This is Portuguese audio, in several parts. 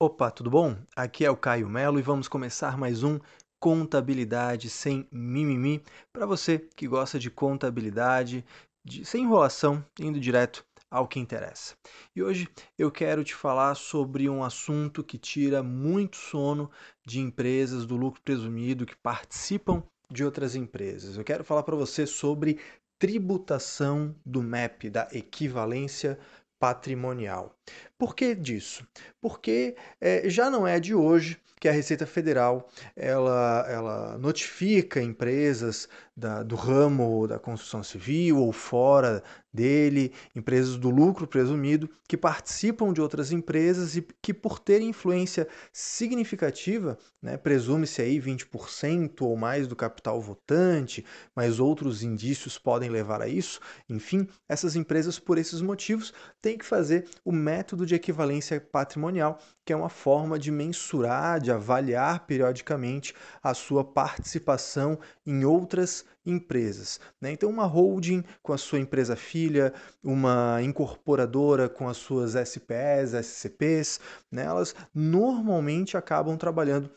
Opa, tudo bom? Aqui é o Caio Melo e vamos começar mais um Contabilidade sem mimimi para você que gosta de contabilidade, de, sem enrolação, indo direto ao que interessa. E hoje eu quero te falar sobre um assunto que tira muito sono de empresas do lucro presumido que participam de outras empresas. Eu quero falar para você sobre tributação do MEP, da equivalência patrimonial. Por que disso? Porque é, já não é de hoje que a Receita Federal ela, ela notifica empresas da, do ramo da construção civil ou fora dele, empresas do lucro presumido, que participam de outras empresas e que, por terem influência significativa, né, presume-se aí 20% ou mais do capital votante, mas outros indícios podem levar a isso. Enfim, essas empresas, por esses motivos, têm que fazer o método de equivalência patrimonial, que é uma forma de mensurar, de avaliar periodicamente a sua participação em outras empresas. Né? Então, uma holding com a sua empresa filha, uma incorporadora com as suas SPS, SCPs, né? elas normalmente acabam trabalhando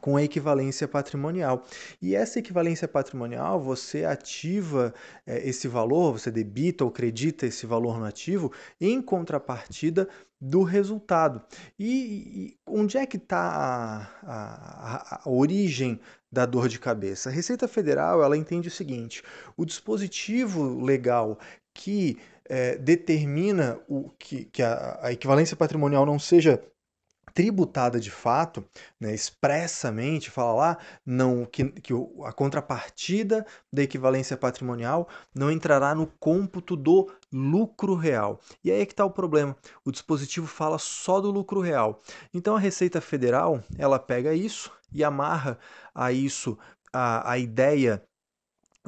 com a equivalência patrimonial. E essa equivalência patrimonial, você ativa é, esse valor, você debita ou credita esse valor no ativo em contrapartida do resultado. E, e onde é que está a, a, a, origem da dor de cabeça? A Receita Federal ela entende o seguinte: o dispositivo legal que é, determina o, que, que a, a equivalência patrimonial não seja tributada de fato, né, expressamente, fala lá não, que, que a contrapartida da equivalência patrimonial não entrará no cômputo do lucro real. E aí é que está o problema. O dispositivo fala só do lucro real. Então a Receita Federal ela pega isso e amarra a isso a, a ideia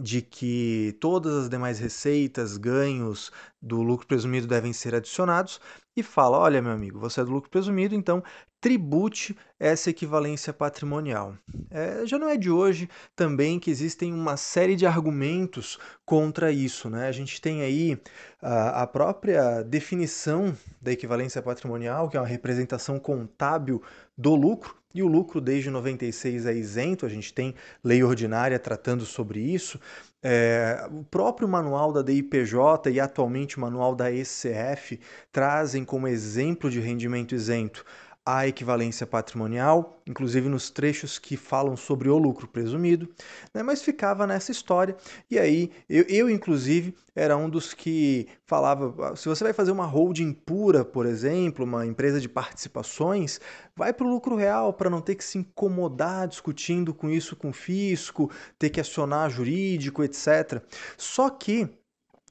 de que todas as demais receitas, ganhos do lucro presumido devem ser adicionados e fala: olha, meu amigo, você é do lucro presumido, então tribute essa equivalência patrimonial. É, já não é de hoje também que existem uma série de argumentos contra isso. Né? A gente tem aí a, a própria definição da equivalência patrimonial, que é uma representação contábil do lucro, e o lucro desde 96 é isento, a gente tem lei ordinária tratando sobre isso. É, o próprio manual da DIPJ e atualmente o manual da ECF trazem como exemplo de rendimento isento a equivalência patrimonial, inclusive nos trechos que falam sobre o lucro presumido, né? mas ficava nessa história. E aí, eu, eu, inclusive, era um dos que falava: ah, se você vai fazer uma holding pura, por exemplo, uma empresa de participações, vai para o lucro real para não ter que se incomodar discutindo com isso com o fisco, ter que acionar jurídico, etc. Só que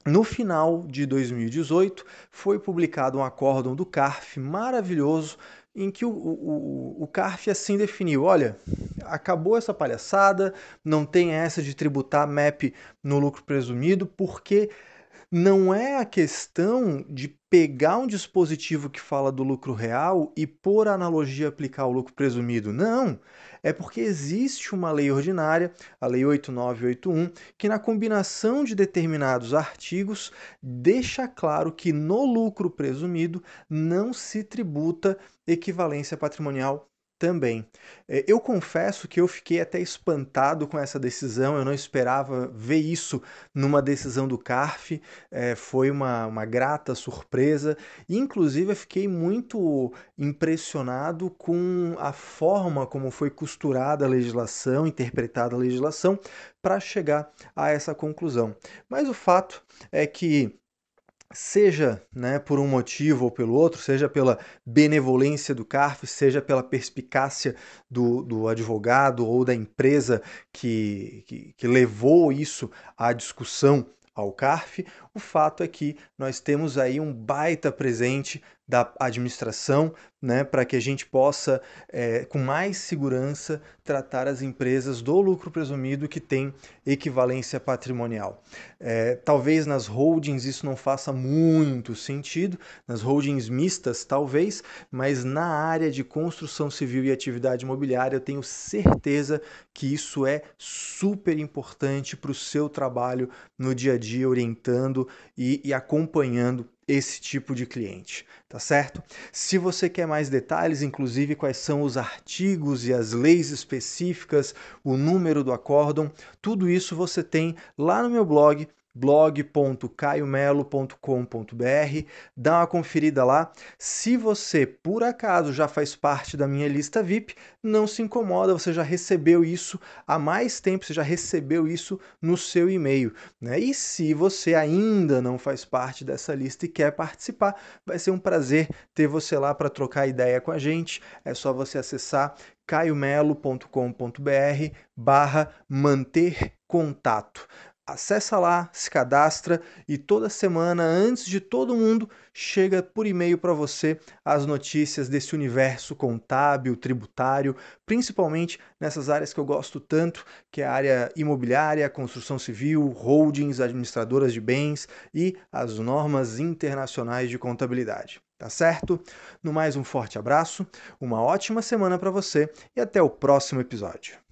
no final de 2018, foi publicado um acórdão do CARF maravilhoso em que o, o, o CARF assim definiu: olha, acabou essa palhaçada, não tem essa de tributar MAP no lucro presumido, porque não é a questão de pegar um dispositivo que fala do lucro real e, por analogia, aplicar o lucro presumido. Não! É porque existe uma lei ordinária, a Lei 8981, que, na combinação de determinados artigos, deixa claro que no lucro presumido não se tributa equivalência patrimonial também. É, eu confesso que eu fiquei até espantado com essa decisão, eu não esperava ver isso numa decisão do CARF, é, foi uma, uma grata surpresa. Inclusive, eu fiquei muito impressionado com a forma como foi costurada a legislação, interpretada a legislação, para chegar a essa conclusão. Mas o fato é que seja né, por um motivo ou pelo outro, seja pela benevolência do CARF, seja pela perspicácia do, do advogado ou da empresa que, que, que levou isso à discussão ao CARF, o fato é que nós temos aí um baita presente da administração, né, para que a gente possa, é, com mais segurança, tratar as empresas do lucro presumido que tem equivalência patrimonial. É, talvez nas holdings isso não faça muito sentido, nas holdings mistas talvez, mas na área de construção civil e atividade imobiliária eu tenho certeza que isso é super importante para o seu trabalho no dia a dia, orientando e, e acompanhando esse tipo de cliente, tá certo? Se você quer mais detalhes, inclusive quais são os artigos e as leis específicas, o número do acórdão, tudo isso você tem lá no meu blog blog.caiomelo.com.br, dá uma conferida lá. Se você, por acaso, já faz parte da minha lista VIP, não se incomoda, você já recebeu isso há mais tempo, você já recebeu isso no seu e-mail. Né? E se você ainda não faz parte dessa lista e quer participar, vai ser um prazer ter você lá para trocar ideia com a gente. É só você acessar caiomelo.com.br barra manter contato. Acessa lá, se cadastra e toda semana, antes de todo mundo, chega por e-mail para você as notícias desse universo contábil, tributário, principalmente nessas áreas que eu gosto tanto, que é a área imobiliária, construção civil, holdings, administradoras de bens e as normas internacionais de contabilidade. Tá certo? No mais, um forte abraço, uma ótima semana para você e até o próximo episódio.